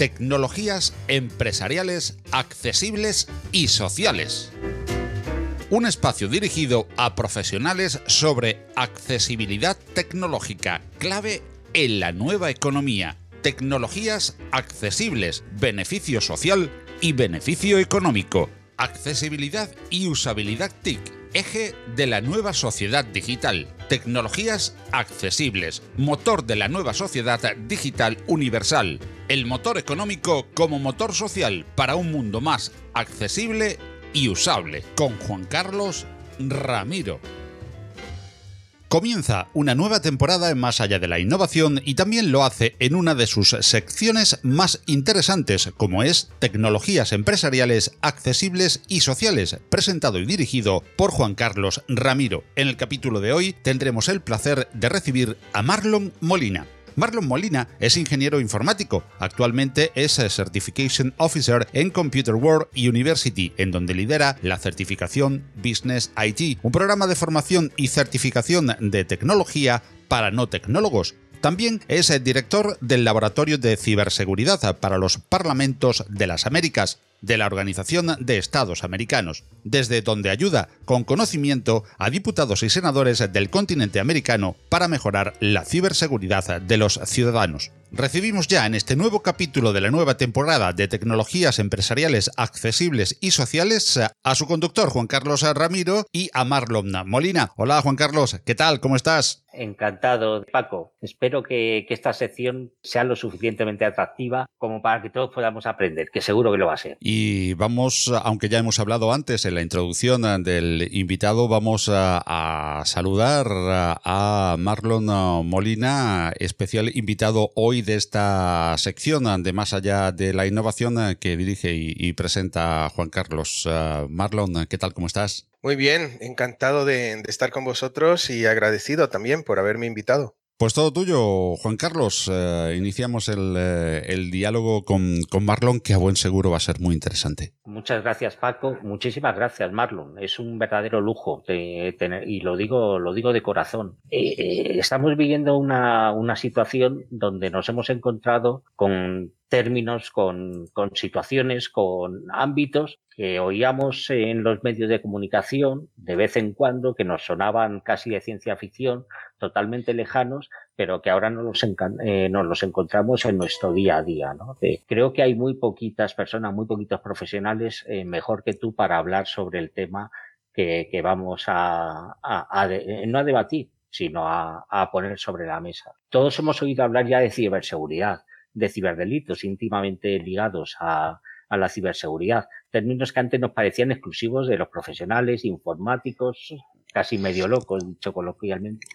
tecnologías empresariales accesibles y sociales. Un espacio dirigido a profesionales sobre accesibilidad tecnológica, clave en la nueva economía, tecnologías accesibles, beneficio social y beneficio económico, accesibilidad y usabilidad TIC eje de la nueva sociedad digital, tecnologías accesibles, motor de la nueva sociedad digital universal, el motor económico como motor social para un mundo más accesible y usable, con Juan Carlos Ramiro. Comienza una nueva temporada en Más allá de la innovación y también lo hace en una de sus secciones más interesantes, como es Tecnologías empresariales accesibles y sociales, presentado y dirigido por Juan Carlos Ramiro. En el capítulo de hoy tendremos el placer de recibir a Marlon Molina. Marlon Molina es ingeniero informático. Actualmente es Certification Officer en Computer World University, en donde lidera la certificación Business IT, un programa de formación y certificación de tecnología para no tecnólogos. También es el director del Laboratorio de Ciberseguridad para los Parlamentos de las Américas de la Organización de Estados Americanos, desde donde ayuda con conocimiento a diputados y senadores del continente americano para mejorar la ciberseguridad de los ciudadanos. Recibimos ya en este nuevo capítulo de la nueva temporada de tecnologías empresariales accesibles y sociales a su conductor Juan Carlos Ramiro y a Marlon Molina. Hola Juan Carlos, ¿qué tal? ¿Cómo estás? Encantado, Paco. Espero que, esta sección sea lo suficientemente atractiva como para que todos podamos aprender, que seguro que lo va a ser. Vamos, aunque ya hemos hablado antes en la introducción del invitado, vamos a, saludar a Marlon Molina, especial invitado hoy de esta sección de Más allá de la innovación que dirige y, presenta Juan Carlos. Marlon, ¿qué tal? ¿Cómo estás? Muy bien, encantado de estar con vosotros y agradecido también por haberme invitado. Pues todo tuyo, Juan Carlos. Eh, iniciamos eh, el, diálogo con, con, Marlon, que a buen seguro va a ser muy interesante. Muchas gracias, Paco. Muchísimas gracias, Marlon. Es un verdadero lujo tener, y lo digo, lo digo de corazón. Eh, estamos viviendo una, una situación donde nos hemos encontrado con términos, con, con, situaciones, con ámbitos que oíamos en los medios de comunicación de vez en cuando, que nos sonaban casi de ciencia ficción, totalmente lejanos, pero que ahora nos los, eh, nos los encontramos en nuestro día a día. ¿no? creo que hay muy poquitas personas, muy poquitos profesionales eh, mejor que tú para hablar sobre el tema que, que vamos a, a, a no a debatir, sino a, a poner sobre la mesa. Todos hemos oído hablar ya de ciberseguridad, de ciberdelitos íntimamente ligados a, a la ciberseguridad, términos que antes nos parecían exclusivos de los profesionales, informáticos, casi medio locos, dicho coloquialmente,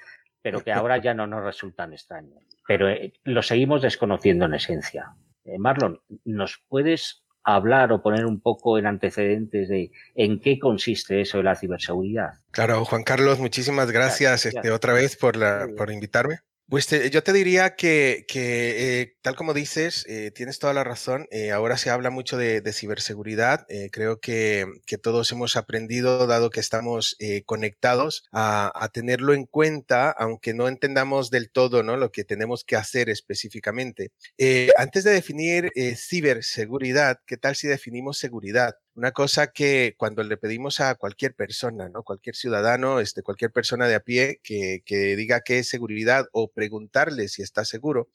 pero que ahora ya no nos resultan extraños. Pero eh, lo seguimos desconociendo en esencia. Eh, Marlon, ¿nos puedes hablar o poner un poco en antecedentes de en qué consiste eso de la ciberseguridad? Claro, Juan Carlos, muchísimas gracias, gracias. Este, otra vez por, la, por invitarme. Pues yo te diría que, que eh, tal como dices, eh, tienes toda la razón. Eh, ahora se habla mucho de, ciberseguridad. Creo que, todos hemos aprendido, dado que estamos conectados, a, a, tenerlo en cuenta, aunque no entendamos del todo ¿no? lo que tenemos que hacer específicamente. Antes de definir ciberseguridad, ¿qué tal si definimos seguridad? Una cosa que cuando le pedimos a cualquier persona, ¿no? Cualquier ciudadano, este, cualquier persona de a pie que, que diga qué es seguridad o preguntarle si está seguro,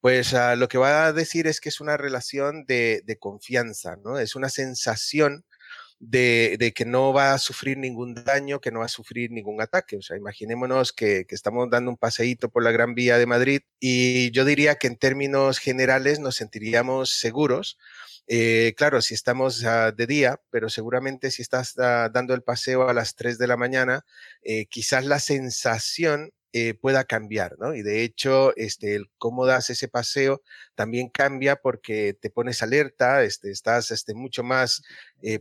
pues uh, lo que va a decir es que es una relación de, de confianza, ¿no? Es una sensación de, de, que no va a sufrir ningún daño, que no va a sufrir ningún ataque. O sea, imaginémonos que, que, estamos dando un paseíto por la Gran Vía de Madrid y yo diría que en términos generales nos sentiríamos seguros eh, claro, si estamos de día, pero seguramente si estás uh, dando el paseo a las 3 de la mañana, eh, quizás la sensación eh, pueda cambiar, ¿no? Y de hecho, este, el cómo das ese paseo también cambia porque te pones alerta, este, estás este, mucho más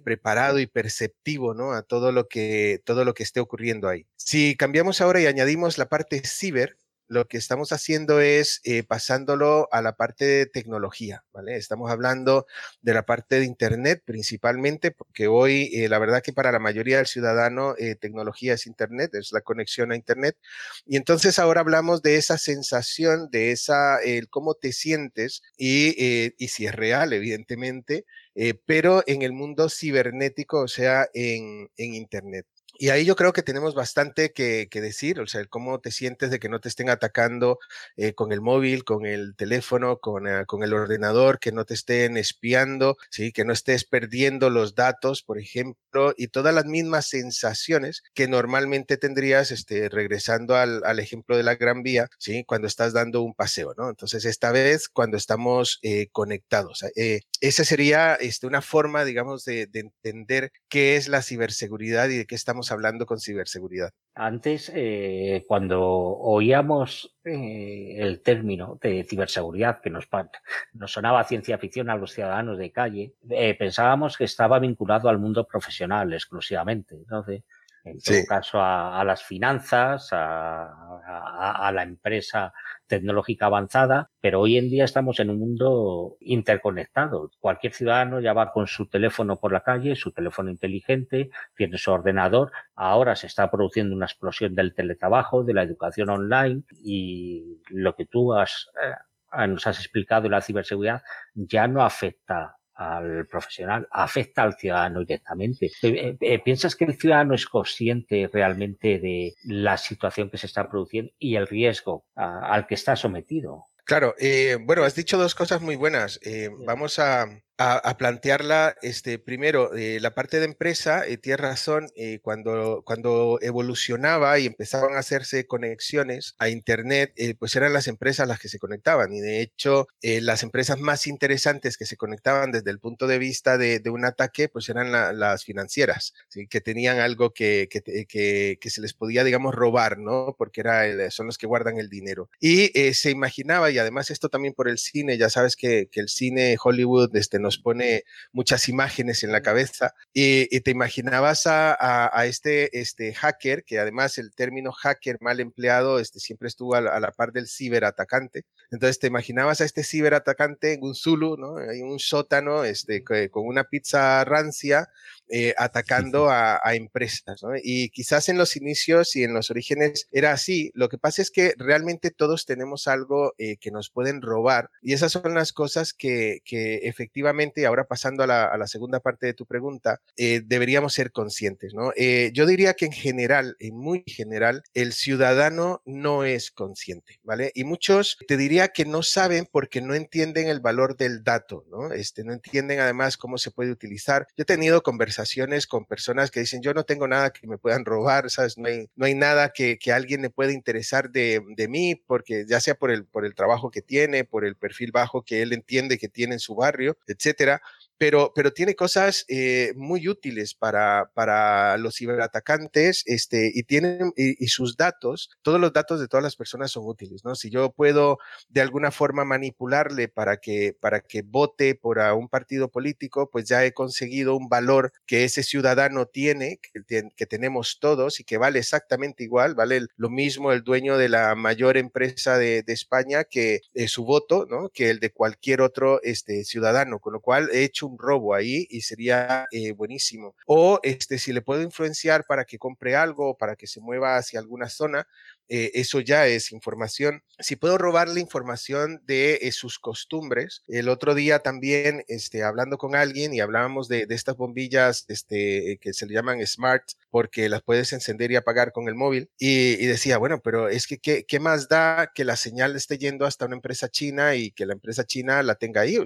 preparado y perceptivo, ¿no? A todo lo que, todo lo que esté ocurriendo ahí. Si cambiamos ahora y añadimos la parte ciber, lo que estamos haciendo es eh, pasándolo a la parte de tecnología, ¿vale? Estamos hablando de la parte de Internet principalmente, porque hoy eh, la verdad que para la mayoría del ciudadano eh, tecnología es Internet, es la conexión a Internet. Y entonces ahora hablamos de esa sensación, de esa, el cómo te sientes y, y si es real, evidentemente, pero en el mundo cibernético, o sea, en, en Internet. Y ahí yo creo que tenemos bastante que, decir, o sea, cómo te sientes de que no te estén atacando eh, con el móvil, con el teléfono, con, eh, con, el ordenador, que no te estén espiando, ¿sí? que no estés perdiendo los datos, por ejemplo, y todas las mismas sensaciones que normalmente tendrías este, regresando al, al ejemplo de la Gran Vía, ¿sí? cuando estás dando un paseo. ¿no? Entonces, esta vez cuando estamos eh, conectados. esa sería este, una forma, digamos, de, de entender qué es la ciberseguridad y de qué estamos hablando con ciberseguridad? Antes, eh, cuando oíamos eh, el término de ciberseguridad, que nos, nos sonaba ciencia ficción a los ciudadanos de calle, eh, pensábamos que estaba vinculado al mundo profesional exclusivamente. Entonces, en todo caso, a, las finanzas, a, a, la empresa tecnológica avanzada, pero hoy en día estamos en un mundo interconectado. Cualquier ciudadano ya va con su teléfono por la calle, su teléfono inteligente, tiene su ordenador. Ahora se está produciendo una explosión del teletrabajo, de la educación online y lo que tú has, eh, nos has explicado de la ciberseguridad ya no afecta al profesional, afecta al ciudadano directamente. Eh, eh, eh, ¿Piensas que el ciudadano es consciente realmente de la situación que se está produciendo y el riesgo al que está sometido? Claro, bueno, has dicho dos cosas muy buenas. vamos a, a, plantearla, este, primero, eh, la parte de empresa, eh, tienes razón, eh, cuando, cuando evolucionaba y empezaban a hacerse conexiones a Internet, eh, pues eran las empresas las que se conectaban. Y de hecho, las empresas más interesantes que se conectaban desde el punto de vista de, de un ataque, pues eran las financieras, que tenían algo que, que, que, que, se les podía, digamos, robar, ¿no? Porque era son los que guardan el dinero. Y se imaginaba, y además esto también por el cine, ya sabes que, que el cine Hollywood este, nos pone muchas imágenes en la cabeza y, te imaginabas a, este, este hacker, que además el término hacker mal empleado este, siempre estuvo a la, par del ciberatacante. Entonces te imaginabas a este ciberatacante en un Zulu, ¿no? En un sótano este, con una pizza rancia eh, atacando a, empresas. ¿no? Y quizás en los inicios y en los orígenes era así. Lo que pasa es que realmente todos tenemos algo eh, que nos pueden robar y esas son las cosas que, que efectivamente, ahora pasando a la, a la, segunda parte de tu pregunta, eh, deberíamos ser conscientes. ¿no? yo diría que en general, en muy general, el ciudadano no es consciente, ¿vale? Y muchos te diría que no saben porque no entienden el valor del dato, ¿no? Este, no entienden además cómo se puede utilizar. Yo he tenido conversaciones con personas que dicen, yo no tengo nada que me puedan robar, ¿sabes? No hay, no hay nada que, que alguien le pueda interesar de, de, mí, porque ya sea por el, por el trabajo que tiene, por el perfil bajo que él entiende que tiene en su barrio, etcétera pero, pero tiene cosas eh, muy útiles para, para los ciberatacantes este, y, tienen, y, sus datos, todos los datos de todas las personas son útiles, ¿no? Si yo puedo de alguna forma manipularle para que, para que vote por un partido político, pues ya he conseguido un valor que ese ciudadano tiene, que, que tenemos todos y que vale exactamente igual, vale lo mismo el dueño de la mayor empresa de, de España que eh, su voto, ¿no? Que el de cualquier otro este, ciudadano, con lo cual he hecho un robo ahí y sería eh, buenísimo. O este, si le puedo influenciar para que compre algo, para que se mueva hacia alguna zona, eh, eso ya es información. Si puedo robarle información de eh, sus costumbres, el otro día también, este, hablando con alguien y hablábamos de, estas bombillas este, que se le llaman smart, porque las puedes encender y apagar con el móvil, y, decía, bueno, pero es que ¿qué, ¿qué, más da que la señal esté yendo hasta una empresa china y que la empresa china la tenga ahí?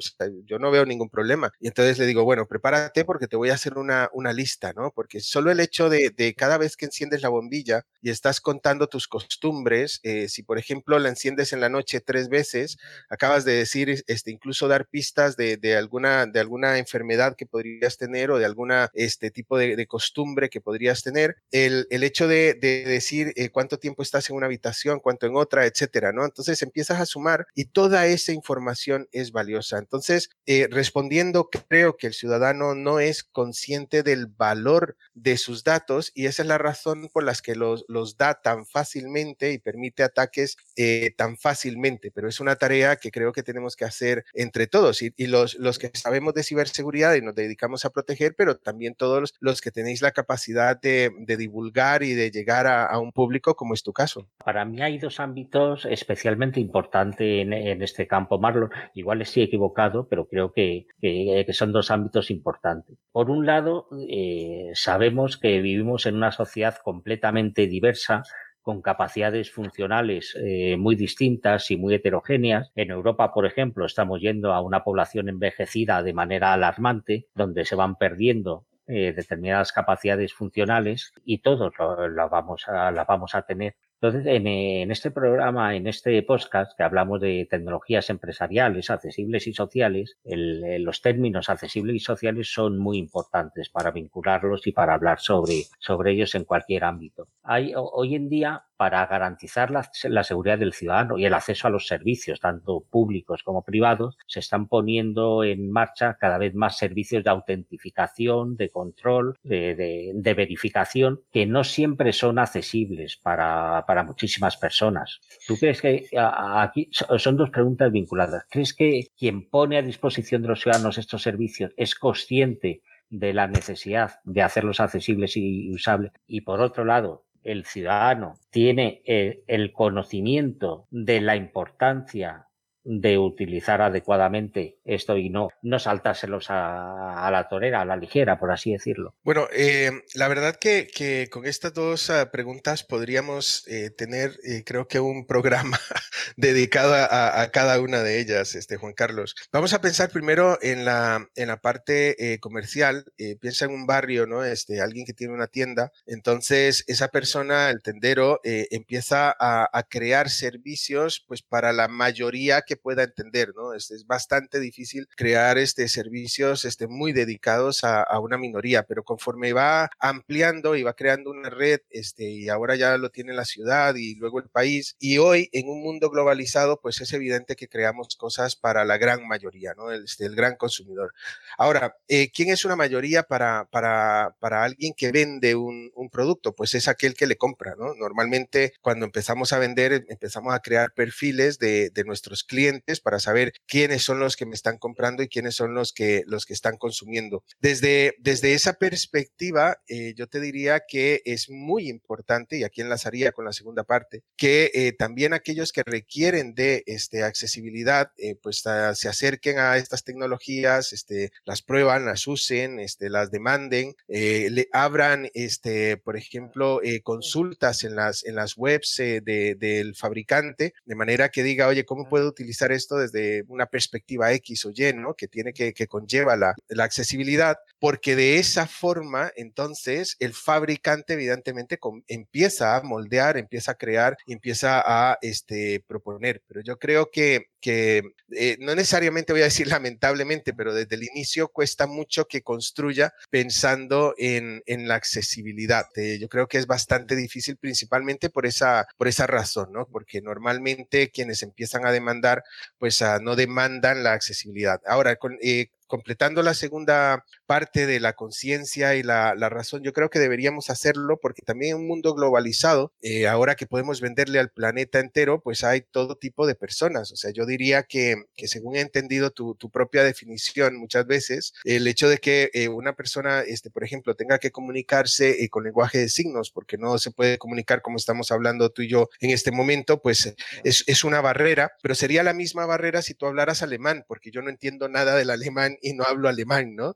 Yo no veo ningún problema. Y entonces le digo, bueno, prepárate porque te voy a hacer una, una lista, ¿no? Porque solo el hecho de, de cada vez que enciendes la bombilla y estás contando tus costumbres, costumbres, eh, si por ejemplo la enciendes en la noche tres veces, acabas de decir, este, incluso dar pistas de, alguna, de alguna enfermedad que podrías tener o de alguna este tipo de, de costumbre que podrías tener, el, el hecho de, de decir eh, cuánto tiempo estás en una habitación, cuánto en otra, etcétera, ¿no? Entonces empiezas a sumar y toda esa información es valiosa. Entonces, eh, respondiendo, creo que el ciudadano no es consciente del valor de sus datos y esa es la razón por las que los, los da tan fácilmente y permite ataques eh, tan fácilmente, pero es una tarea que creo que tenemos que hacer entre todos y, los, los, que sabemos de ciberseguridad y nos dedicamos a proteger, pero también todos los, que tenéis la capacidad de, divulgar y de llegar a, un público como es tu caso. Para mí hay dos ámbitos especialmente importantes en, este campo, Marlon. Igual estoy equivocado, pero creo que, que, son dos ámbitos importantes. Por un lado, eh, sabemos que vivimos en una sociedad completamente diversa con capacidades funcionales eh, muy distintas y muy heterogéneas. En Europa, por ejemplo, estamos yendo a una población envejecida de manera alarmante, donde se van perdiendo eh, determinadas capacidades funcionales y todos las vamos vamos a tener entonces, en, este programa, en este podcast que hablamos de tecnologías empresariales, accesibles y sociales, los términos accesibles y sociales son muy importantes para vincularlos y para hablar sobre, sobre ellos en cualquier ámbito. Hay, hoy en día para garantizar la, seguridad del ciudadano y el acceso a los servicios, tanto públicos como privados, se están poniendo en marcha cada vez más servicios de autentificación, de control, de, verificación, que no siempre son accesibles para, para muchísimas personas. ¿Tú crees que aquí son dos preguntas vinculadas? ¿Crees que quien pone a disposición de los ciudadanos estos servicios es consciente de la necesidad de hacerlos accesibles y usables? Y por otro lado, el ciudadano tiene eh, el, conocimiento de la importancia de utilizar adecuadamente esto y no, no saltárselos a, la torera, a la ligera, por así decirlo. Bueno, eh, la verdad que, que, con estas dos ah, preguntas podríamos eh, tener, eh, creo que un programa dedicado a, cada una de ellas, este Juan Carlos. Vamos a pensar primero en la, en la parte comercial. piensa en un barrio, ¿no? Este, alguien que tiene una tienda. Entonces, esa persona, el tendero, empieza a, crear servicios, pues para la mayoría que pueda entender, ¿no? Es, es bastante difícil crear este, servicios este, muy dedicados a, a, una minoría, pero conforme va ampliando y va creando una red, este, y ahora ya lo tiene la ciudad y luego el país, y hoy en un mundo globalizado, pues es evidente que creamos cosas para la gran mayoría, ¿no? El, este, el gran consumidor. Ahora, eh, ¿quién es una mayoría para, para, para alguien que vende un, un producto? Pues es aquel que le compra, ¿no? Normalmente cuando empezamos a vender, empezamos a crear perfiles de, de nuestros clientes para saber quiénes son los que me están comprando y quiénes son los que, los que están consumiendo. Desde, desde esa perspectiva, eh, yo te diría que es muy importante, y aquí enlazaría con la segunda parte, que eh, también aquellos que requieren de este, accesibilidad, eh, pues se acerquen a estas tecnologías, este, las prueban, las usen, este, las demanden, le abran, este, por ejemplo, consultas en las, en las webs del fabricante, de manera que diga, oye, ¿cómo puedo utilizar esto desde una perspectiva X o Y, ¿no? Que tiene que, que conlleva la, la, accesibilidad, porque de esa forma, entonces, el fabricante evidentemente empieza a moldear, empieza a crear, empieza a este, proponer. Pero yo creo que, que eh, no necesariamente voy a decir lamentablemente, pero desde el inicio cuesta mucho que construya pensando en, en la accesibilidad. Eh, yo creo que es bastante difícil principalmente por esa, por esa razón, ¿no? Porque normalmente quienes empiezan a demandar pues no demandan la accesibilidad. Ahora, con, eh, completando la segunda parte de la conciencia y la, razón, yo creo que deberíamos hacerlo porque también en un mundo globalizado, eh, ahora que podemos venderle al planeta entero, pues hay todo tipo de personas. O sea, yo diría que, que según he entendido tu, tu, propia definición muchas veces, el hecho de que eh, una persona, este, por ejemplo, tenga que comunicarse eh, con lenguaje de signos, porque no se puede comunicar como estamos hablando tú y yo en este momento, pues es, es una barrera, pero sería la misma barrera si tú hablaras alemán, porque yo no entiendo nada del alemán y no hablo alemán, ¿no?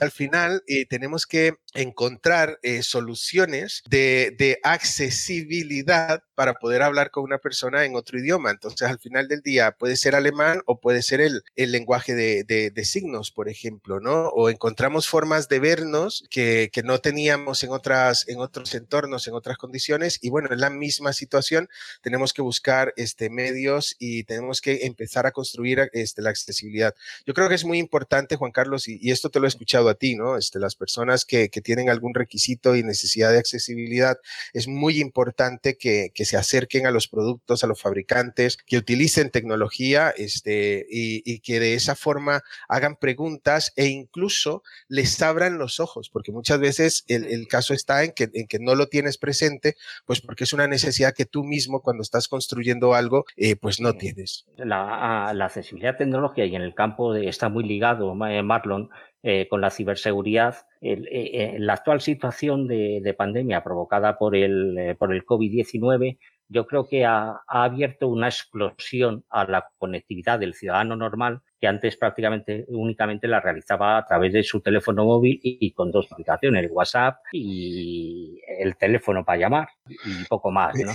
Al final, eh, tenemos que encontrar eh, soluciones de, de, accesibilidad para poder hablar con una persona en otro idioma. Entonces, al final del día, puede ser alemán o puede ser el, el lenguaje de, de, de, signos, por ejemplo, ¿no? O encontramos formas de vernos que, que, no teníamos en, otras, en otros entornos, en otras condiciones. Y bueno, en la misma situación, tenemos que buscar este, medios y tenemos que empezar a construir este, la accesibilidad. Yo creo que es muy importante, Juan Carlos, y, y esto te lo he escuchado a ti, ¿no? Este, las personas que, que tienen algún requisito y necesidad de accesibilidad, es muy importante que, que, se acerquen a los productos, a los fabricantes, que utilicen tecnología este, y, y que de esa forma hagan preguntas e incluso les abran los ojos, porque muchas veces el, el caso está en que, en que no lo tienes presente, pues porque es una necesidad que tú mismo cuando estás construyendo algo, eh, pues no tienes. La, la, accesibilidad tecnológica y en el campo de, está muy ligado, eh, Marlon, eh, con la ciberseguridad. El, eh, la actual situación de, de, pandemia provocada por el, eh, por el COVID-19 yo creo que ha, ha, abierto una explosión a la conectividad del ciudadano normal que antes prácticamente únicamente la realizaba a través de su teléfono móvil y, y con dos aplicaciones, el WhatsApp y el teléfono para llamar y poco más. ¿no?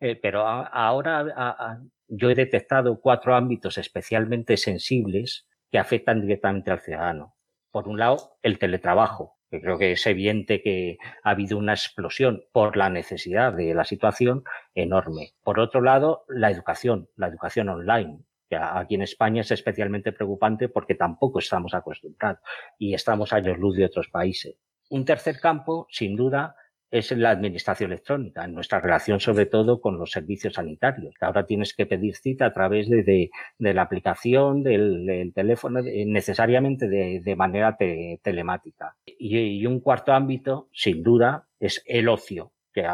Eh, pero ahora yo he detectado cuatro ámbitos especialmente sensibles que afectan directamente al ciudadano. Por un lado, el teletrabajo, que creo que es evidente que ha habido una explosión por la necesidad de la situación enorme. Por otro lado, la educación, la educación online, que aquí en España es especialmente preocupante porque tampoco estamos acostumbrados y estamos años luz de otros países. Un tercer campo, sin duda, es la administración electrónica, en nuestra relación sobre todo con los servicios sanitarios. Ahora tienes que pedir cita a través de, de, la aplicación, del, teléfono, necesariamente de, manera te, telemática. Y, un cuarto ámbito, sin duda, es el ocio que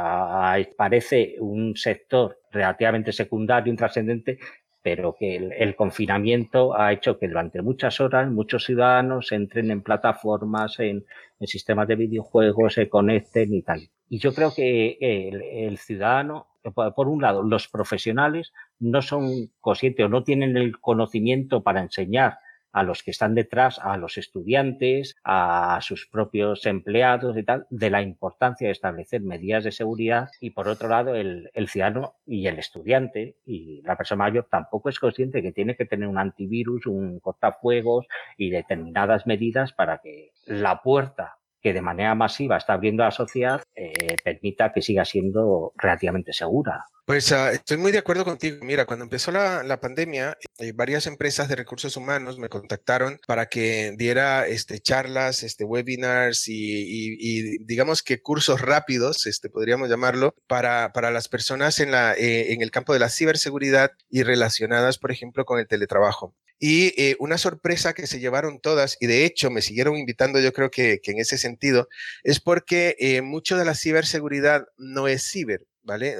parece un sector relativamente secundario, intrascendente, pero que el, el, confinamiento ha hecho que durante muchas horas muchos ciudadanos entren en plataformas, en, sistemas de videojuegos, se conecten y tal. Y yo creo que el, el ciudadano, por un lado, los profesionales no son conscientes o no tienen el conocimiento para enseñar a los que están detrás, a los estudiantes, a sus propios empleados y tal, de la importancia de establecer medidas de seguridad y por otro lado el, el ciudadano y el estudiante y la persona mayor tampoco es consciente que tiene que tener un antivirus, un cortafuegos y determinadas medidas para que la puerta que de manera masiva está abriendo a la sociedad eh, permita que siga siendo relativamente segura. Pues uh, estoy muy de acuerdo contigo. Mira, cuando empezó la, la pandemia, eh, varias empresas de recursos humanos me contactaron para que diera este, charlas, este, webinars y, y, y digamos que cursos rápidos, este, podríamos llamarlo, para, para las personas en, la, eh, en el campo de la ciberseguridad y relacionadas, por ejemplo, con el teletrabajo. Y eh, una sorpresa que se llevaron todas, y de hecho me siguieron invitando, yo creo que, en ese sentido, es porque eh, mucho de la ciberseguridad no es ciber,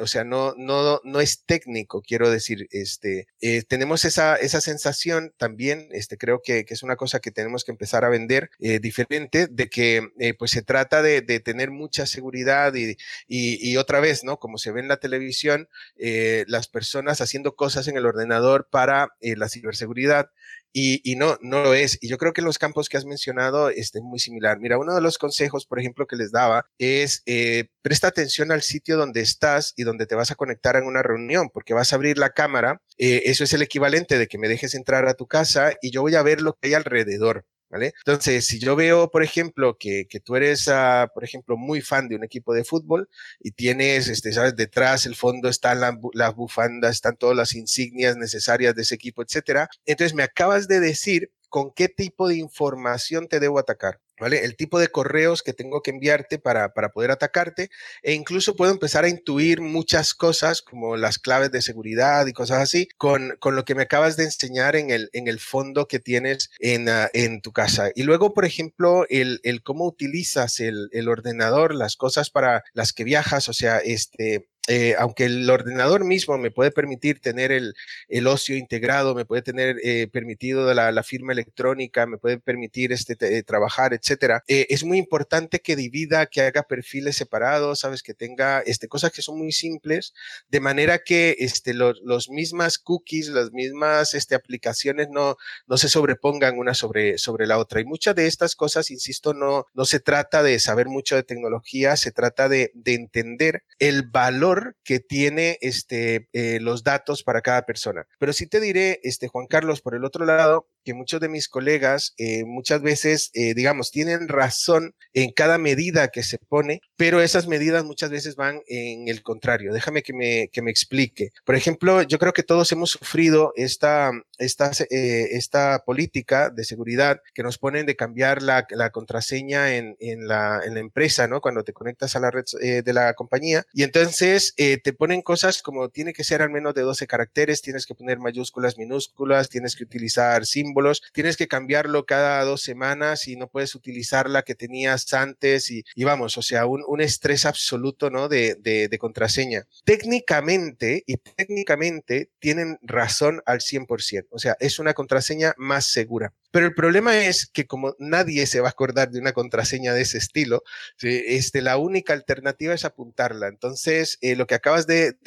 O sea, no, no, no es técnico, quiero decir, este, eh, tenemos esa, esa sensación también, este, creo que, que, es una cosa que tenemos que empezar a vender eh, diferente, de que eh, pues se trata de, de, tener mucha seguridad y, y, y, otra vez, ¿no? Como se ve en la televisión, las personas haciendo cosas en el ordenador para la ciberseguridad y, y, no, no lo es. Y yo creo que los campos que has mencionado este, es muy similar. Mira, uno de los consejos, por ejemplo, que les daba es eh, presta atención al sitio donde estás y donde te vas a conectar en una reunión, porque vas a abrir la cámara. Eh, eso es el equivalente de que me dejes entrar a tu casa y yo voy a ver lo que hay alrededor. Entonces, si yo veo, por ejemplo, que, que tú eres, uh, por ejemplo, muy fan de un equipo de fútbol y tienes, este, sabes, detrás el fondo están las la bufandas, están todas las insignias necesarias de ese equipo, etcétera. Entonces, me acabas de decir con qué tipo de información te debo atacar. ¿Vale? El tipo de correos que tengo que enviarte para, para poder atacarte e incluso puedo empezar a intuir muchas cosas como las claves de seguridad y cosas así con, con lo que me acabas de enseñar en el, en el fondo que tienes en, uh, en tu casa. Y luego, por ejemplo, el, el cómo utilizas el, el ordenador, las cosas para las que viajas, o sea, este, eh, aunque el ordenador mismo me puede permitir tener el, el ocio integrado, me puede tener eh, permitido la, la, firma electrónica, me puede permitir este, te, trabajar, etcétera, eh, es muy importante que divida, que haga perfiles separados, sabes, que tenga este, cosas que son muy simples, de manera que este, los, los mismas cookies, las mismas este, aplicaciones no, no se sobrepongan una sobre, sobre la otra. Y muchas de estas cosas, insisto, no, no se trata de saber mucho de tecnología, se trata de, de entender el valor que tiene este, eh, los datos para cada persona. Pero sí te diré, este, Juan Carlos, por el otro lado, que muchos de mis colegas eh, muchas veces, eh, digamos, tienen razón en cada medida que se pone, pero esas medidas muchas veces van en el contrario. Déjame que me, que me explique. Por ejemplo, yo creo que todos hemos sufrido esta, esta, eh, esta política de seguridad que nos ponen de cambiar la, la contraseña en, en, la, en, la, empresa, ¿no? Cuando te conectas a la red de la compañía. Y entonces te ponen cosas como tiene que ser al menos de 12 caracteres, tienes que poner mayúsculas, minúsculas, tienes que utilizar símbolos tienes que cambiarlo cada dos semanas y no puedes utilizar la que tenías antes y, vamos, o sea, un, estrés absoluto, ¿no? De, contraseña. Técnicamente, y técnicamente tienen razón al 100%, o sea, es una contraseña más segura. Pero el problema es que como nadie se va a acordar de una contraseña de ese estilo, este, la única alternativa es apuntarla. Entonces, eh, lo que acabas de,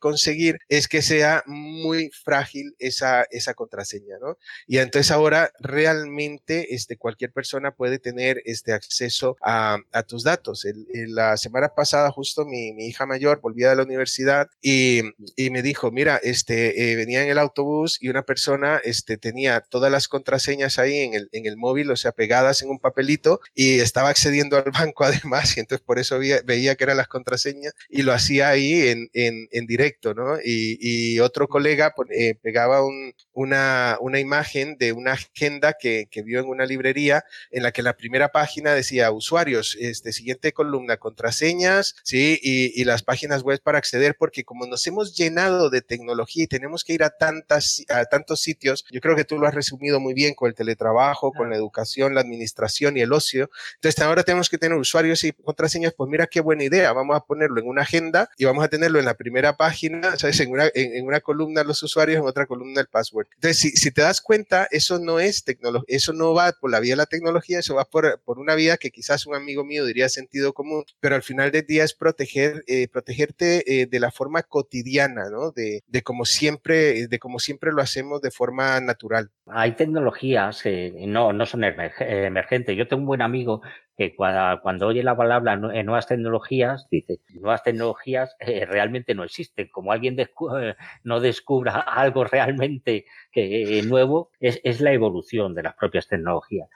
conseguir es que sea muy frágil esa, esa contraseña, ¿no? Y entonces ahora realmente este, cualquier persona puede tener este acceso a, a tus datos. La semana pasada justo mi, mi, hija mayor volvía de la universidad y, y me dijo, mira, este, eh, venía en el autobús y una persona este, tenía todas las contraseñas ahí en el, en el móvil, o sea, pegadas en un papelito y estaba accediendo al banco además y entonces por eso veía, veía que eran las contraseñas y lo hacía ahí en, en, en directo, ¿no? Y, y otro colega eh, pegaba un, una, una imagen de una agenda que, que vio en una librería en la que la primera página decía usuarios, este siguiente columna, contraseñas, sí, y, y las páginas web para acceder, porque como nos hemos llenado de tecnología y tenemos que ir a tantas, a tantos sitios, yo creo que tú lo has resumido muy bien con el teletrabajo, con la educación, la administración y el ocio. Entonces ahora tenemos que tener usuarios y contraseñas, pues mira qué buena idea, vamos a ponerlo en una agenda y vamos a tenerlo en la primera página, ¿sabes? En una, en, en una columna los usuarios, en otra columna el password. Entonces, si, si te das cuenta, eso no es tecnología, eso no va por la vía de la tecnología, eso va por, por una vía que quizás un amigo mío diría sentido común, pero al final del día es proteger, eh, protegerte eh, de la forma cotidiana, ¿no? De, de como siempre, de como siempre lo hacemos de forma natural. Hay tecnologías que no, no son emergentes. Yo tengo un buen amigo que cuando, oye la palabra nuevas tecnologías, dice, nuevas tecnologías eh, realmente no existen. Como alguien descu eh, no descubra algo realmente que, eh, nuevo, es, es, la evolución de las propias tecnologías.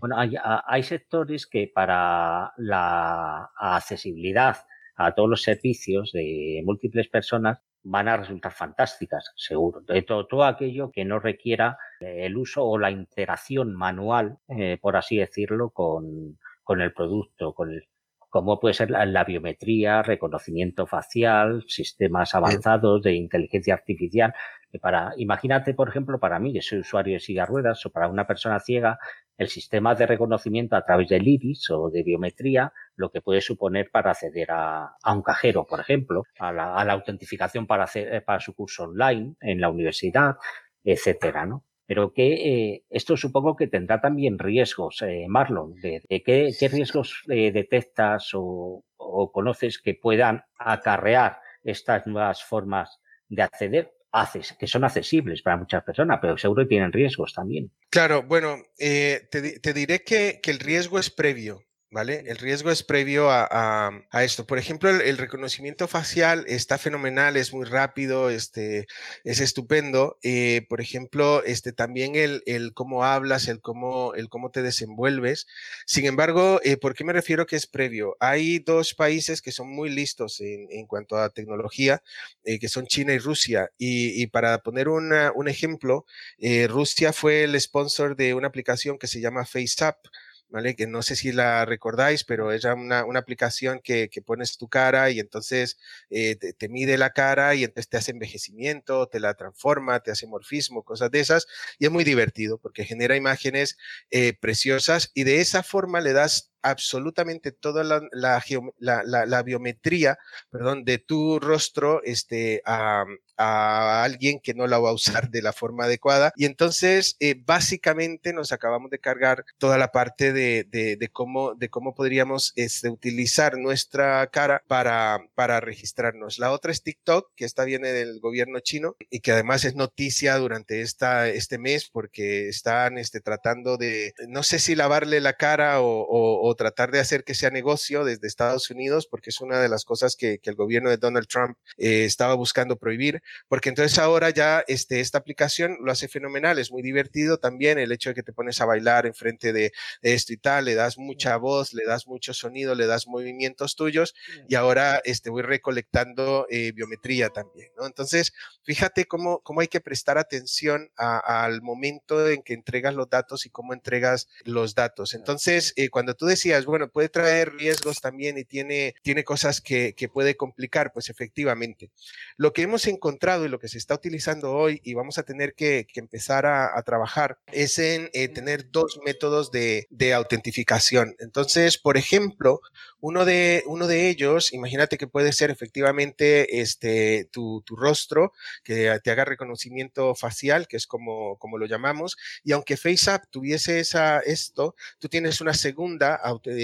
Bueno, hay, hay sectores que para la accesibilidad a todos los servicios de múltiples personas van a resultar fantásticas, seguro. De todo, aquello que no requiera el uso o la interacción manual, eh, por así decirlo, con, con el producto, con el, como puede ser la, la, biometría, reconocimiento facial, sistemas avanzados de inteligencia artificial. Que para, imagínate, por ejemplo, para mí, que soy usuario de silla ruedas, o para una persona ciega, el sistema de reconocimiento a través del iris o de biometría, lo que puede suponer para acceder a, a un cajero, por ejemplo, a la, a la autentificación para, hacer, para su curso online en la universidad, etcétera, ¿no? Pero que eh, esto supongo que tendrá también riesgos, eh, Marlon. De, de qué, qué, riesgos eh, detectas o, o, conoces que puedan acarrear estas nuevas formas de acceder? Haces, que son accesibles para muchas personas, pero seguro que tienen riesgos también. Claro, bueno, te, te, diré que, que el riesgo es previo. ¿Vale? El riesgo es previo a, esto. Por ejemplo, el, reconocimiento facial está fenomenal, es muy rápido, este, es estupendo. Eh, por ejemplo, este, también el, cómo hablas, el cómo, te desenvuelves. Sin embargo, eh, ¿por qué me refiero que es previo? Hay dos países que son muy listos en, cuanto a tecnología, eh, que son China y Rusia. Y, para poner un ejemplo, eh, Rusia fue el sponsor de una aplicación que se llama FaceApp. ¿Vale? Que no sé si la recordáis, pero es una, una aplicación que, que, pones tu cara y entonces eh, te, te, mide la cara y entonces te hace envejecimiento, te la transforma, te hace morfismo, cosas de esas. Y es muy divertido porque genera imágenes eh, preciosas y de esa forma le das absolutamente toda la, la, la, la, biometría perdón, de tu rostro este, a, a, alguien que no la va a usar de la forma adecuada. Y entonces, eh, básicamente, nos acabamos de cargar toda la parte de, de, de cómo, de cómo podríamos este, utilizar nuestra cara para, para registrarnos. La otra es TikTok, que esta viene del gobierno chino y que además es noticia durante esta, este mes porque están este, tratando de, no sé si lavarle la cara o, o o, tratar de hacer que sea negocio desde Estados Unidos, porque es una de las cosas que, el gobierno de Donald Trump eh, estaba buscando prohibir, porque entonces ahora ya este, esta aplicación lo hace fenomenal, es muy divertido también el hecho de que te pones a bailar enfrente de, de esto y tal, le das mucha voz, le das mucho sonido, le das movimientos tuyos y ahora este, voy recolectando eh, biometría también, ¿no? Entonces, fíjate cómo, cómo hay que prestar atención al momento en que entregas los datos y cómo entregas los datos. Entonces, eh, cuando tú decías, bueno, puede traer riesgos también y tiene, tiene cosas que, que puede complicar, pues efectivamente. Lo que hemos encontrado y lo que se está utilizando hoy y vamos a tener que, que empezar a, a, trabajar es en eh, tener dos métodos de, de autentificación. Entonces, por ejemplo, uno de, uno de ellos, imagínate que puede ser efectivamente este, tu, tu rostro, que te haga reconocimiento facial, que es como, como lo llamamos, y aunque FaceApp tuviese esa, esto, tú tienes una segunda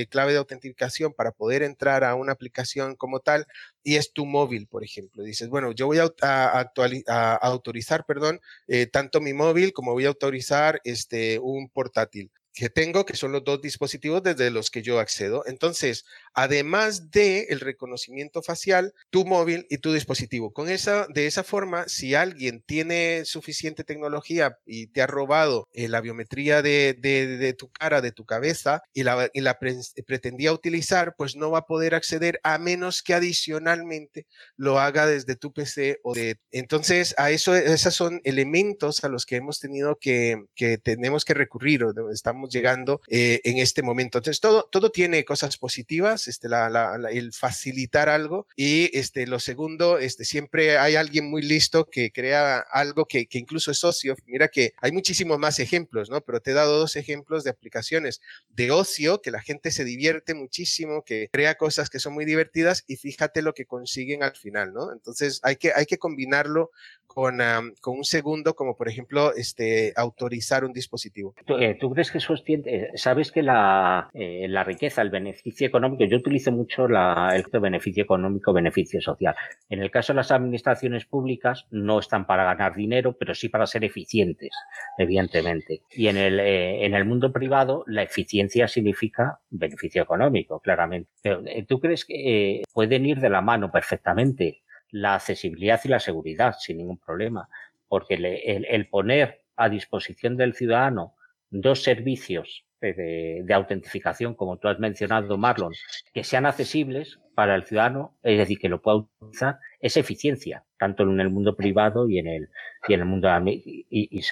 clave de autentificación para poder entrar a una aplicación como tal, y es tu móvil, por ejemplo. Dices, bueno, yo voy a autorizar, perdón, eh, tanto mi móvil como voy a autorizar este, un portátil que tengo, que son los dos dispositivos desde los que yo accedo. Entonces, además de el reconocimiento facial, tu móvil y tu dispositivo. Con esa, de esa forma, si alguien tiene suficiente tecnología y te ha robado eh, la biometría de, de, tu cara, de tu cabeza, y la, y la pretendía utilizar, pues no va a poder acceder a menos que adicionalmente lo haga desde tu PC o de... Entonces, a eso, esos son elementos a los que hemos tenido que, que tenemos que recurrir o estamos llegando eh, en este momento. Entonces, todo, todo tiene cosas positivas, este, la, el facilitar algo y este, lo segundo, este, siempre hay alguien muy listo que crea algo que, que incluso es socio. Mira que hay muchísimos más ejemplos, ¿no? Pero te he dado dos ejemplos de aplicaciones de ocio, que la gente se divierte muchísimo, que crea cosas que son muy divertidas y fíjate lo que consiguen al final, ¿no? Entonces, hay que, hay que combinarlo con, con un segundo, como por ejemplo, este, autorizar un dispositivo. ¿Tú, eh, ¿tú crees que eso eh, sabes que la, eh, la, riqueza, el beneficio económico, yo utilizo mucho la, el beneficio económico, beneficio social. En el caso de las administraciones públicas, no están para ganar dinero, pero sí para ser eficientes, evidentemente. Y en el, eh, en el mundo privado, la eficiencia significa beneficio económico, claramente. Pero, ¿Tú crees que pueden ir de la mano perfectamente la accesibilidad y la seguridad sin ningún problema? Porque el, el poner a disposición del ciudadano dos servicios de, autentificación, como tú has mencionado, Marlon, que sean accesibles para el ciudadano, es decir, que lo pueda utilizar, es eficiencia, tanto en el mundo privado y en el, y en el mundo y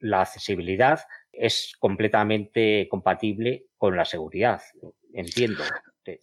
la accesibilidad es completamente compatible con la seguridad, entiendo.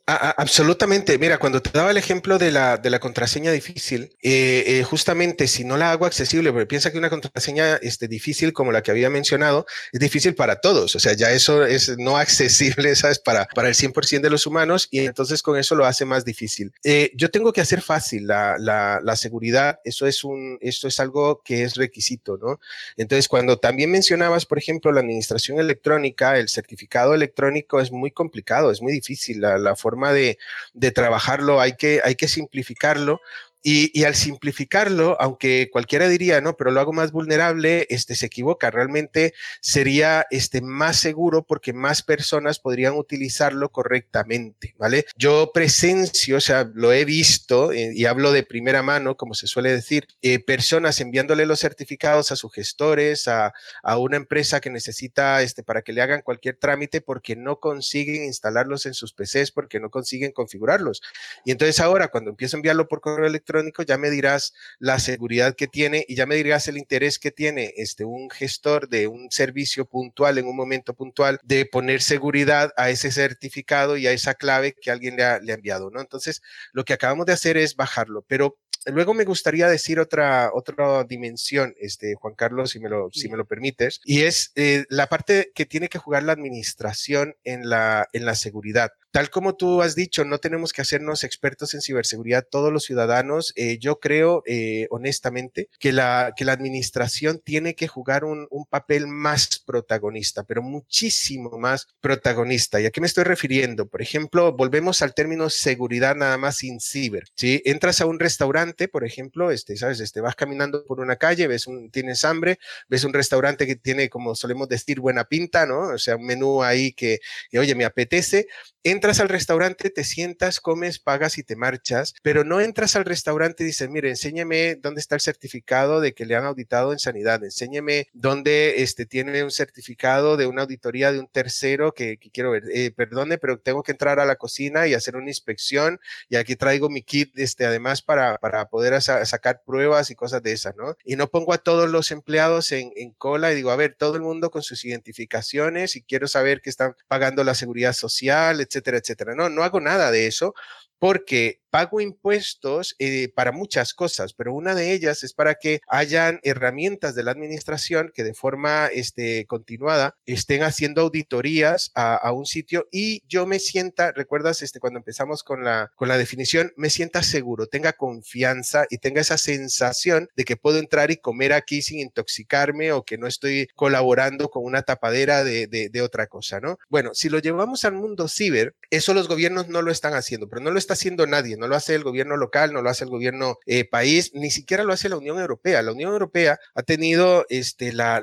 Absolutamente. Mira, cuando te daba el ejemplo de la, de la contraseña difícil, eh, eh, justamente si no la hago accesible, porque piensa que una contraseña este, difícil como la que había mencionado es difícil para todos. O sea, ya eso es no accesible, ¿sabes? Para, para el 100% de los humanos y entonces con eso lo hace más difícil. Eh, yo tengo que hacer fácil la, la, la, seguridad. Eso es, un, esto es algo que es requisito, ¿no? Entonces, cuando también mencionabas, por ejemplo, la administración electrónica, el certificado electrónico es muy complicado, es muy difícil. La, la forma de, de trabajarlo hay que, hay que simplificarlo y, al simplificarlo, aunque cualquiera diría, no, pero lo hago más vulnerable, este se equivoca. Realmente sería este más seguro porque más personas podrían utilizarlo correctamente, ¿vale? Yo presencio, o sea, lo he visto eh, y hablo de primera mano, como se suele decir, eh, personas enviándole los certificados a sus gestores, a, a, una empresa que necesita este para que le hagan cualquier trámite porque no consiguen instalarlos en sus PCs, porque no consiguen configurarlos. Y entonces ahora, cuando empiezo a enviarlo por correo electrónico, ya me dirás la seguridad que tiene y ya me dirás el interés que tiene este, un gestor de un servicio puntual en un momento puntual de poner seguridad a ese certificado y a esa clave que alguien le ha, le ha enviado, ¿no? Entonces, lo que acabamos de hacer es bajarlo, pero luego me gustaría decir otra, otra dimensión, este, Juan Carlos, si me lo, si me lo permites, y es eh, la parte que tiene que jugar la administración en la, en la seguridad. Tal como tú has dicho, no tenemos que hacernos expertos en ciberseguridad todos los ciudadanos. Eh, yo creo, eh, honestamente, que la, que la administración tiene que jugar un, un papel más protagonista, pero muchísimo más protagonista. ¿Y a qué me estoy refiriendo? Por ejemplo, volvemos al término seguridad nada más sin ciber. Si entras a un restaurante, por ejemplo, este, sabes, este, vas caminando por una calle, ves un, tienes hambre, ves un restaurante que tiene, como solemos decir, buena pinta, ¿no? O sea, un menú ahí que, que oye, me apetece. Entras al restaurante, te sientas, comes, pagas y te marchas, pero no entras al restaurante y dices, mire, enséñeme dónde está el certificado de que le han auditado en sanidad, enséñeme dónde este, tiene un certificado de una auditoría de un tercero que, quiero ver. Eh, perdone, pero tengo que entrar a la cocina y hacer una inspección y aquí traigo mi kit, este, además para, para poder sacar pruebas y cosas de esas, ¿no? Y no pongo a todos los empleados en, en cola y digo, a ver, todo el mundo con sus identificaciones y quiero saber que están pagando la seguridad social, etcétera, etcétera. No, no hago nada de eso porque pago impuestos eh, para muchas cosas, pero una de ellas es para que hayan herramientas de la administración que de forma este, continuada estén haciendo auditorías a, un sitio y yo me sienta, recuerdas este, cuando empezamos con la, con la definición, me sienta seguro, tenga confianza y tenga esa sensación de que puedo entrar y comer aquí sin intoxicarme o que no estoy colaborando con una tapadera de, de otra cosa, ¿no? Bueno, si lo llevamos al mundo ciber, eso los gobiernos no lo están haciendo, pero no lo está haciendo nadie, no lo hace el gobierno local, no lo hace el gobierno eh, país, ni siquiera lo hace la Unión Europea. La Unión Europea ha tenido este, la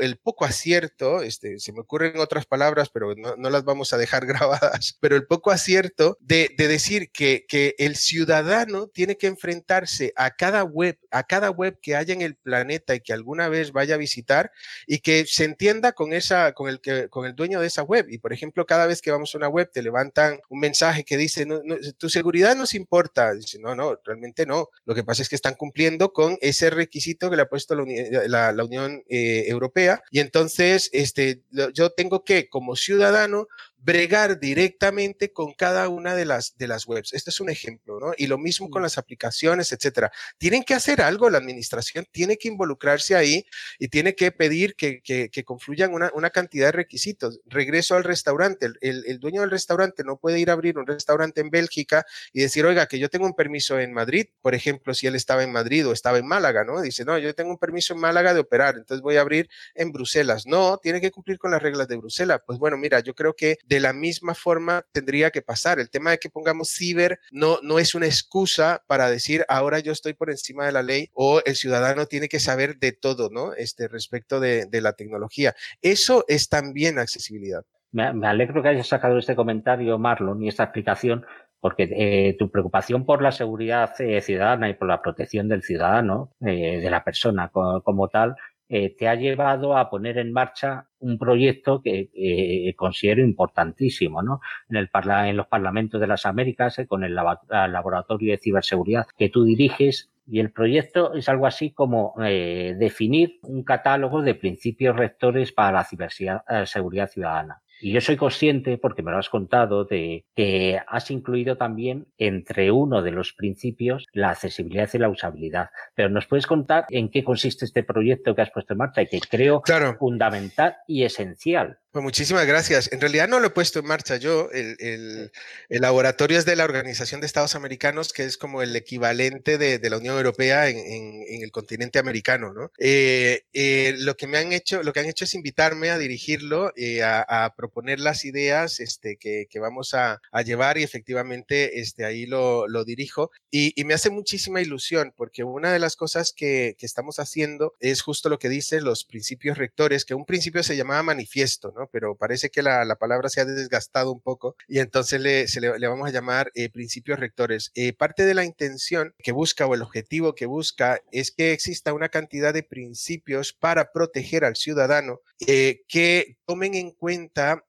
el poco acierto, este, se me ocurren otras palabras, pero no, las vamos a dejar grabadas, pero el poco acierto de, decir que, que, el ciudadano tiene que enfrentarse a cada web, a cada web que haya en el planeta y que alguna vez vaya a visitar y que se entienda con esa, con el que, con el dueño de esa web. Y por ejemplo, cada vez que vamos a una web te levantan un mensaje que dice, tu seguridad nos importa. Dice, no, no, realmente no. Lo que pasa es que están cumpliendo con ese requisito que le ha puesto la, la, Unión eh, Europea y entonces este, yo tengo que, como ciudadano, bregar directamente con cada una de las, de las webs. Este es un ejemplo, ¿no? Y lo mismo con las aplicaciones, etcétera. Tienen que hacer algo, la administración tiene que involucrarse ahí y tiene que pedir que, que, que confluyan una, una, cantidad de requisitos. Regreso al restaurante. El, el, dueño del restaurante no puede ir a abrir un restaurante en Bélgica y decir, oiga, que yo tengo un permiso en Madrid, por ejemplo, si él estaba en Madrid o estaba en Málaga, ¿no? Dice, no, yo tengo un permiso en Málaga de operar, entonces voy a abrir en Bruselas. No, tiene que cumplir con las reglas de Bruselas. Pues bueno, mira, yo creo que de la misma forma tendría que pasar. El tema de que pongamos ciber no, no es una excusa para decir ahora yo estoy por encima de la ley o el ciudadano tiene que saber de todo, ¿no? Este, respecto de, la tecnología. Eso es también accesibilidad. Me, alegro que hayas sacado este comentario, Marlon, y esta explicación, porque eh, tu preocupación por la seguridad eh, ciudadana y por la protección del ciudadano, eh, de la persona como, tal, eh, te ha llevado a poner en marcha un proyecto que eh, considero importantísimo, ¿no? En, el en los parlamentos de las Américas, eh, con el laboratorio de ciberseguridad que tú diriges, y el proyecto es algo así como definir un catálogo de principios rectores para la ciberseguridad ciudadana. Y yo soy consciente, porque me lo has contado, de que has incluido también entre uno de los principios la accesibilidad y la usabilidad. Pero nos puedes contar en qué consiste este proyecto que has puesto en marcha y que creo fundamental y esencial pues muchísimas gracias. En realidad no lo he puesto en marcha yo. El, laboratorio es de la Organización de Estados Americanos, que es como el equivalente de, la Unión Europea en, el continente americano. ¿no? Eh, eh, lo que me han hecho, lo que han hecho es invitarme a dirigirlo, eh, a, proponer las ideas este, que, vamos a, llevar y efectivamente este, ahí lo, dirijo. Y, me hace muchísima ilusión porque una de las cosas que, que estamos haciendo es justo lo que dice los principios rectores, que un principio se llamaba manifiesto, ¿no? Pero parece que la, palabra se ha desgastado un poco y entonces le, le, vamos a llamar eh, principios rectores. Eh, parte de la intención que busca o el objetivo que busca es que exista una cantidad de principios para proteger al ciudadano eh, que tomen en cuenta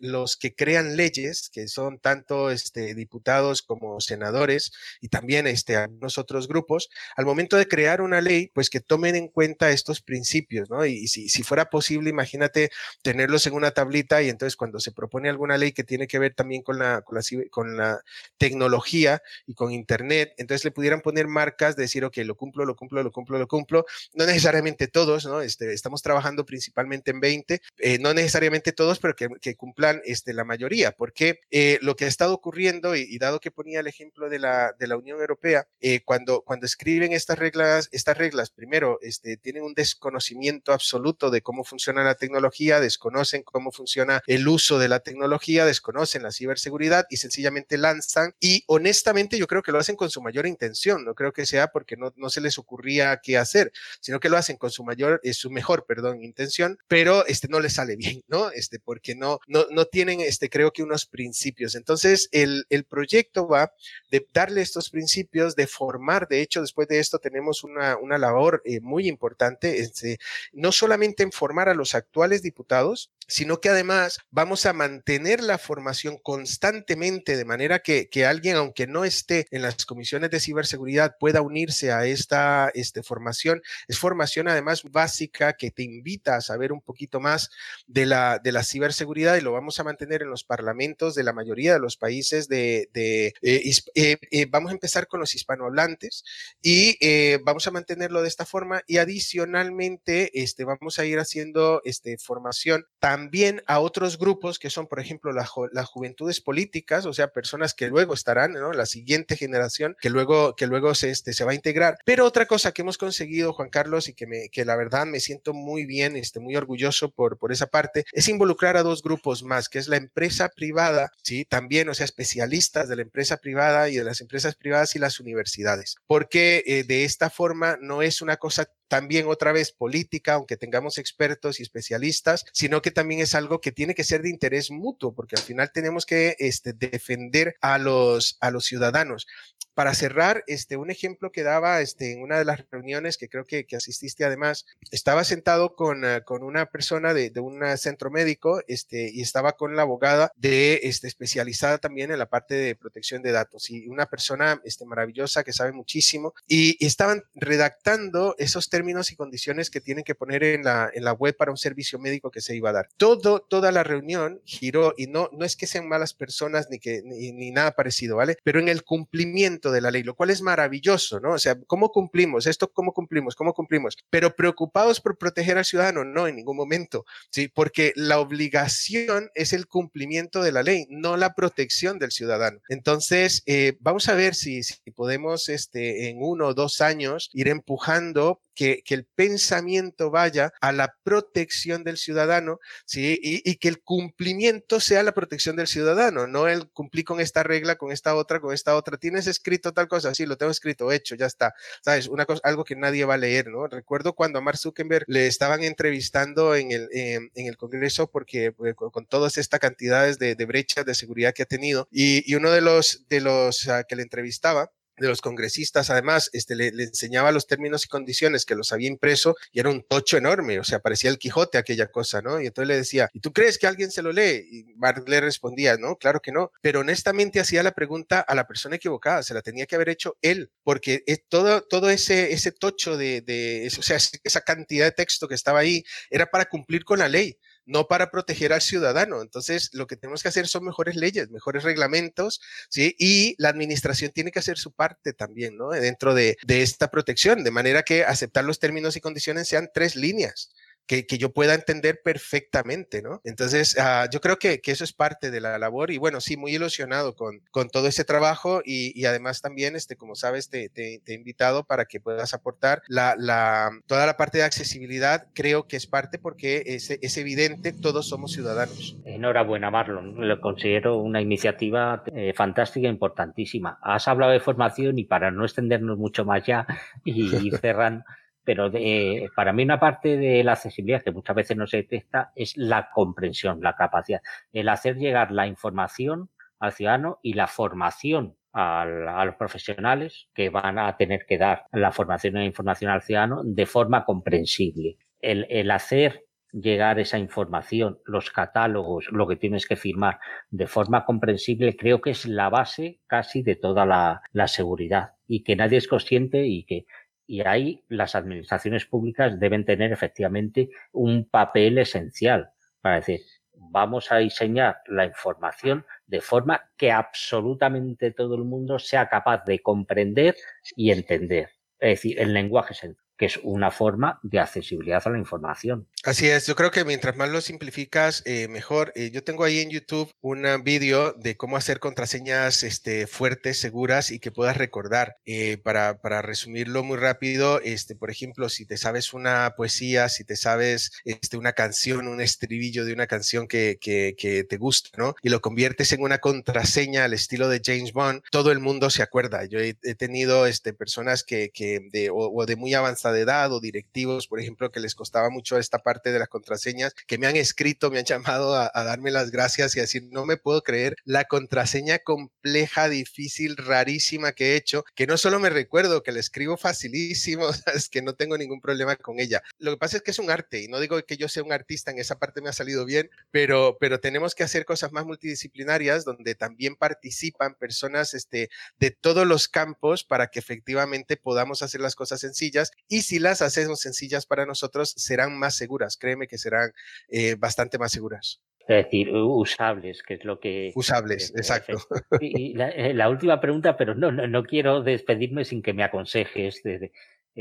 los que crean leyes, que son tanto este, diputados como senadores y también este, algunos otros grupos, al momento de crear una ley, pues que tomen en cuenta estos principios, ¿no? Y, si, si fuera posible, imagínate tenerlos en una tablita y entonces cuando se propone alguna ley que tiene que ver también con la, con la, tecnología y con Internet, entonces le pudieran poner marcas, de decir, ok, lo cumplo, lo cumplo, lo cumplo, lo cumplo. No necesariamente todos, ¿no? Este, estamos trabajando principalmente en 20, eh, no necesariamente todos, pero que, cumplan este, la mayoría, porque eh, lo que ha estado ocurriendo, y, dado que ponía el ejemplo de la, de la Unión Europea, eh, cuando, cuando escriben estas reglas, estas reglas, primero, este, tienen un desconocimiento absoluto de cómo funciona la tecnología, desconocen cómo funciona el uso de la tecnología, desconocen la ciberseguridad y sencillamente lanzan. Y honestamente yo creo que lo hacen con su mayor intención, no creo que sea porque no, no se les ocurría qué hacer, sino que lo hacen con su mayor, eh, su mejor, perdón, intención, pero este no les sale bien, ¿no? Este, porque no, no, no tienen, este, creo que unos principios. Entonces, el, el proyecto va de darle estos principios, de formar, de hecho, después de esto tenemos una, una labor eh, muy importante, este, no solamente en formar a los actuales diputados, sino que además vamos a mantener la formación constantemente de manera que, que, alguien, aunque no esté en las comisiones de ciberseguridad, pueda unirse a esta este, formación. Es formación además básica que te invita a saber un poquito más de la, de la ciberseguridad y lo vamos a mantener en los parlamentos de la mayoría de los países de... de eh, eh, eh, vamos a empezar con los hispanohablantes y vamos a mantenerlo de esta forma y adicionalmente este, vamos a ir haciendo este, formación también a otros grupos que son, por ejemplo, las juventudes políticas, o sea, personas que luego estarán, ¿no? La siguiente generación que luego, que luego se, este, se va a integrar. Pero otra cosa que hemos conseguido, Juan Carlos, y que, me, que la verdad me siento muy bien, este, muy orgulloso por, por esa parte, es involucrar a dos grupos más, que es la empresa privada, ¿sí? También, o sea, especialistas de la empresa privada y de las empresas privadas y las universidades, porque eh, de esta forma no es una cosa también otra vez política, aunque tengamos expertos y especialistas, sino que también es algo que tiene que ser de interés mutuo, porque al final tenemos que este, defender a los, a los ciudadanos. Para cerrar, este, un ejemplo que daba este, en una de las reuniones que creo que, que asististe además, estaba sentado con, uh, con una persona de, de, un centro médico este, y estaba con la abogada de, este, especializada también en la parte de protección de datos y una persona este, maravillosa que sabe muchísimo y, y estaban redactando esos términos y condiciones que tienen que poner en la, en la web para un servicio médico que se iba a dar. Todo, toda la reunión giró y no, no es que sean malas personas ni, que, ni nada parecido, ¿vale? Pero en el cumplimiento de la ley, lo cual es maravilloso, ¿no? O sea, ¿cómo cumplimos? Esto, ¿cómo cumplimos? ¿Cómo cumplimos? Pero preocupados por proteger al ciudadano, no, en ningún momento, ¿sí? Porque la obligación es el cumplimiento de la ley, no la protección del ciudadano. Entonces, eh, vamos a ver si, si podemos, este, en uno o dos años, ir empujando que, que, el pensamiento vaya a la protección del ciudadano, ¿sí? Y, que el cumplimiento sea la protección del ciudadano, no el cumplir con esta regla, con esta otra, con esta otra. ¿Tienes escrito tal cosa? Sí, lo tengo escrito, hecho, ya está. ¿Sabes? Una cosa, algo que nadie va a leer, ¿no? Recuerdo cuando a Mark Zuckerberg le estaban entrevistando en el, en, el Congreso porque pues, con, todas estas cantidades de, de, brechas de seguridad que ha tenido y, y uno de los, de los uh, que le entrevistaba, de los congresistas, además, este, le, enseñaba los términos y condiciones que los había impreso y era un tocho enorme, o sea, parecía el Quijote aquella cosa, ¿no? Y entonces le decía, ¿y tú crees que alguien se lo lee? Y Mark le respondía, no, claro que no, pero honestamente hacía la pregunta a la persona equivocada, se la tenía que haber hecho él, porque todo, todo ese, ese tocho de, de, o sea, esa cantidad de texto que estaba ahí era para cumplir con la ley no para proteger al ciudadano. Entonces, lo que tenemos que hacer son mejores leyes, mejores reglamentos, ¿sí? Y la administración tiene que hacer su parte también, ¿no? Dentro de, de esta protección, de manera que aceptar los términos y condiciones sean tres líneas que, que, yo pueda entender perfectamente, ¿no? Entonces, uh, yo creo que, que, eso es parte de la labor y bueno, sí, muy ilusionado con, con todo ese trabajo y, y, además también, este, como sabes, te, te, te, he invitado para que puedas aportar la, la, toda la parte de accesibilidad, creo que es parte porque es, es evidente, todos somos ciudadanos. Enhorabuena, Marlon, lo considero una iniciativa eh, fantástica importantísima. Has hablado de formación y para no extendernos mucho más ya y ir cerrando pero de, para mí una parte de la accesibilidad que muchas veces no se detecta es la comprensión, la capacidad, el hacer llegar la información al ciudadano y la formación a los profesionales que van a tener que dar la formación e información al ciudadano de forma comprensible. El, el hacer llegar esa información, los catálogos, lo que tienes que firmar de forma comprensible, creo que es la base casi de toda la, la seguridad y que nadie es consciente y que y ahí las administraciones públicas deben tener efectivamente un papel esencial para decir, vamos a diseñar la información de forma que absolutamente todo el mundo sea capaz de comprender y entender. Es decir, el lenguaje sencillo que es una forma de accesibilidad a la información. Así es, yo creo que mientras más lo simplificas, eh, mejor. Eh, yo tengo ahí en YouTube un vídeo de cómo hacer contraseñas este, fuertes, seguras y que puedas recordar. Eh, para, para, resumirlo muy rápido, este, por ejemplo, si te sabes una poesía, si te sabes este, una canción, un estribillo de una canción que, que, que te gusta, ¿no? Y lo conviertes en una contraseña al estilo de James Bond, todo el mundo se acuerda. Yo he, tenido este, personas que, que de, o, de muy avanzada edad o directivos, por ejemplo, que les costaba mucho esta parte de las contraseñas, que me han escrito, me han llamado a, a darme las gracias y a decir, no me puedo creer la contraseña compleja, difícil, rarísima que he hecho, que no solo me recuerdo, que la escribo facilísimo, es que no tengo ningún problema con ella. Lo que pasa es que es un arte y no digo que yo sea un artista, en esa parte me ha salido bien, pero, pero tenemos que hacer cosas más multidisciplinarias donde también participan personas este, de todos los campos para que efectivamente podamos hacer las cosas sencillas y si las hacemos sencillas para nosotros serán más seguras, créeme que serán eh, bastante más seguras. Es decir, usables, que es lo que... Usables, exacto. Y eh, la, última pregunta, pero no, no, no, quiero despedirme sin que me aconsejes. De,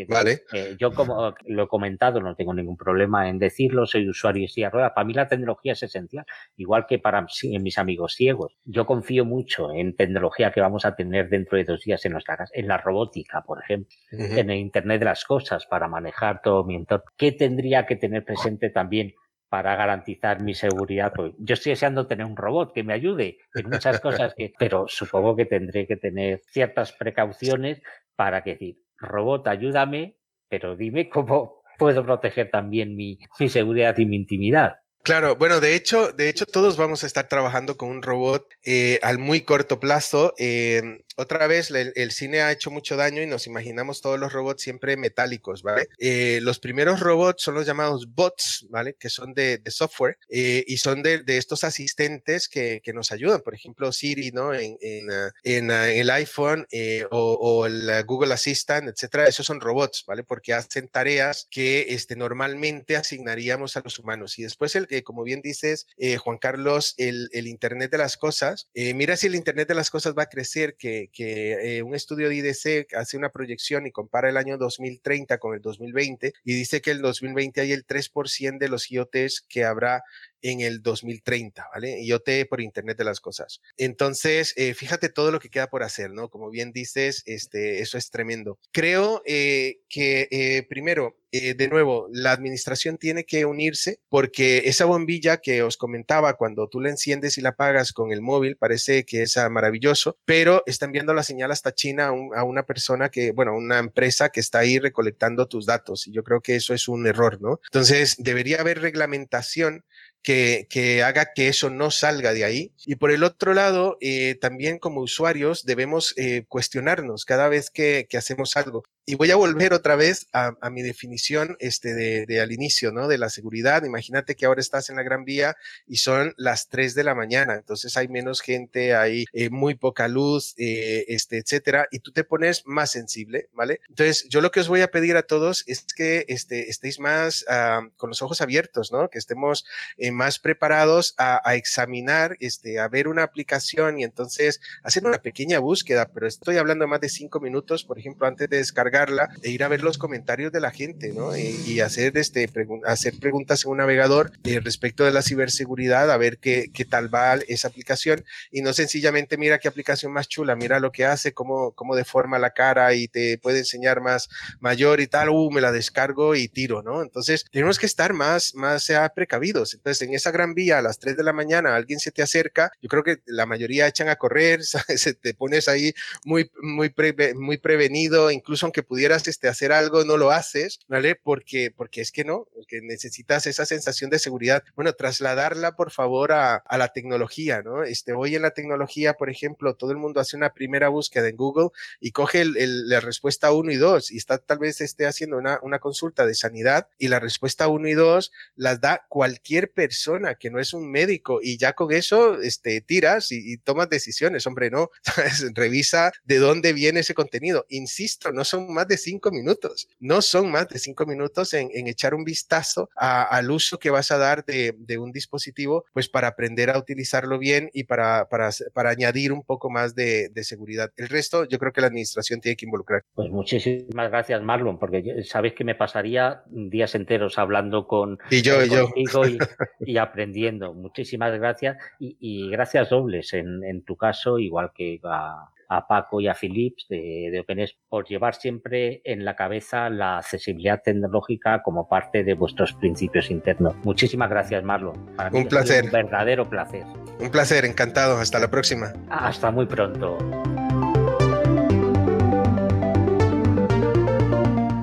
vale. Eh, yo, como lo he comentado, no tengo ningún problema en decirlo, soy usuario de silla rueda. Para mí la tecnología es esencial, igual que para mis amigos ciegos. Yo confío mucho en tecnología que vamos a tener dentro de dos días en nuestra casa, en la robótica, por ejemplo, en el Internet de las Cosas, para manejar todo mi entorno. ¿Qué tendría que tener presente también para garantizar mi seguridad. Pues yo estoy deseando tener un robot que me ayude en muchas cosas, que, pero supongo que tendré que tener ciertas precauciones para que decir, robot, ayúdame, pero dime cómo puedo proteger también mi, seguridad y mi intimidad. Claro, bueno, de hecho, de hecho todos vamos a estar trabajando con un robot eh, al muy corto plazo. Eh, otra vez, el, cine ha hecho mucho daño y nos imaginamos todos los robots siempre metálicos, ¿vale? Eh, los primeros robots son los llamados bots, ¿vale? Que son de, software eh, y son de, estos asistentes que, nos ayudan. Por ejemplo, Siri, ¿no? En, ah, ah, el iPhone eh, o, el Google Assistant, etcétera. Esos son robots, ¿vale? Porque hacen tareas que este, normalmente asignaríamos a los humanos. Y después, el que, como bien dices, Juan Carlos, el, el Internet de las cosas. mira si el Internet de las cosas va a crecer, que que eh, un estudio de IDC hace una proyección y compara el año 2030 con el 2020 y dice que el 2020 hay el 3% de los IoTs que habrá en el 2030, ¿vale? IoT por Internet de las Cosas. Entonces, eh, fíjate todo lo que queda por hacer, ¿no? Como bien dices, este, eso es tremendo. Creo eh, que, eh, primero, de nuevo, la administración tiene que unirse porque esa bombilla que os comentaba, cuando tú la enciendes y la apagas con el móvil, parece que es maravilloso, pero está enviando la señal hasta China a, a una persona que, bueno, una empresa que está ahí recolectando tus datos. Y yo creo que eso es un error, ¿no? Entonces, debería haber reglamentación que, haga que eso no salga de ahí. Y por el otro lado, eh, también como usuarios debemos eh, cuestionarnos cada vez que, hacemos algo. Y voy a volver otra vez a, a mi definición este, de, de, al inicio, ¿no? De la seguridad. Imagínate que ahora estás en la Gran Vía y son las 3 de la mañana, entonces hay menos gente, hay eh, muy poca luz, eh, este, etcétera, y tú te pones más sensible, ¿vale? Entonces, yo lo que os voy a pedir a todos es que este, estéis más uh, con los ojos abiertos, ¿no? Que estemos eh, más preparados a, a, examinar, este, a ver una aplicación y entonces hacer una pequeña búsqueda, pero estoy hablando más de cinco minutos, por ejemplo, antes de descargar e ir a ver los comentarios de la gente, ¿no? Y, hacer, este, hacer preguntas en un navegador eh, respecto de la ciberseguridad, a ver qué, qué tal va esa aplicación y no sencillamente mira qué aplicación más chula, mira lo que hace, cómo, cómo deforma la cara y te puede enseñar más mayor y tal, uh, me la descargo y tiro, ¿no? Entonces, tenemos que estar más, más precavidos. Entonces, en esa gran vía a las 3 de la mañana alguien se te acerca, yo creo que la mayoría echan a correr, ¿sabes? te pones ahí muy, muy, muy prevenido, incluso aunque pudieras este, hacer algo, no lo haces, ¿vale? Porque, porque es que no, porque necesitas esa sensación de seguridad. Bueno, trasladarla, por favor, a, a la tecnología, ¿no? Este, hoy en la tecnología, por ejemplo, todo el mundo hace una primera búsqueda en Google y coge el, el, la respuesta 1 y 2 y está tal vez esté haciendo una, una consulta de sanidad y la respuesta 1 y 2 las da cualquier persona que no es un médico y ya con eso este, tiras y, y tomas decisiones, hombre, no, revisa de dónde viene ese contenido. Insisto, no son son más de cinco minutos. No son más de cinco minutos en, echar un vistazo al uso que vas a dar de, un dispositivo, pues para aprender a utilizarlo bien y para, para, para añadir un poco más de, seguridad. El resto, yo creo que la administración tiene que involucrar. Pues muchísimas gracias, Marlon, porque sabes que me pasaría días enteros hablando con y yo, y, yo. y, aprendiendo. Muchísimas gracias y, gracias dobles en, en tu caso, igual que a a Paco y a Philips de, de OpenES por llevar siempre en la cabeza la accesibilidad tecnológica como parte de vuestros principios internos. Muchísimas gracias, Marlon. un placer. Un verdadero placer. Un placer, encantado. Hasta la próxima. Hasta muy pronto.